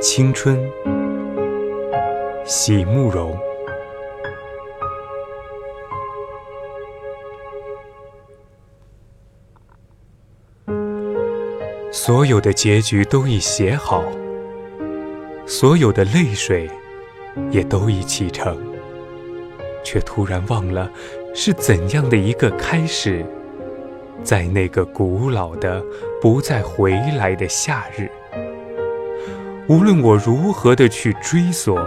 青春，席慕容。所有的结局都已写好，所有的泪水也都已启程，却突然忘了是怎样的一个开始，在那个古老的不再回来的夏日。无论我如何的去追索，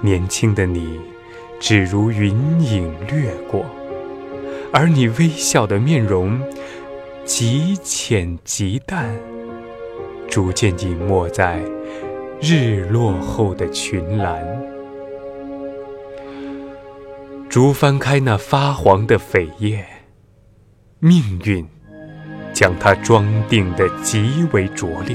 年轻的你，只如云影掠过，而你微笑的面容，极浅极淡，逐渐隐没在日落后的群岚。逐翻开那发黄的扉页，命运将它装订的极为拙劣。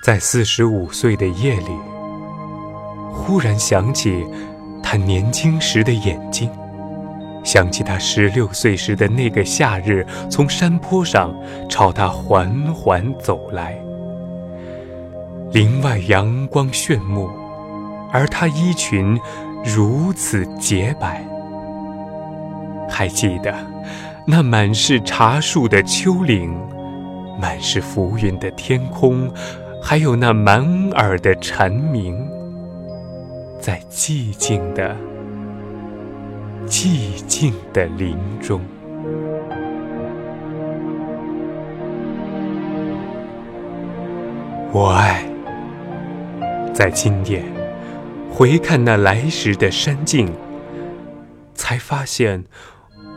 在四十五岁的夜里，忽然想起他年轻时的眼睛，想起他十六岁时的那个夏日，从山坡上朝他缓缓走来。林外阳光炫目，而他衣裙如此洁白。还记得那满是茶树的丘陵，满是浮云的天空。还有那满耳的蝉鸣，在寂静的、寂静的林中。我爱，在今夜回看那来时的山径，才发现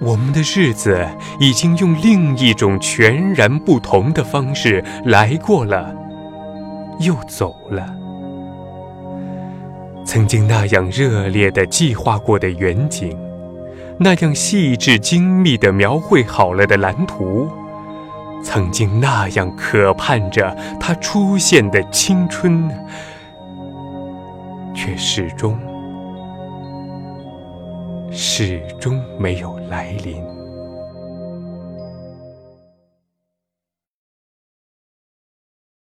我们的日子已经用另一种全然不同的方式来过了。又走了。曾经那样热烈的计划过的远景，那样细致精密的描绘好了的蓝图，曾经那样渴盼着它出现的青春，却始终始终没有来临。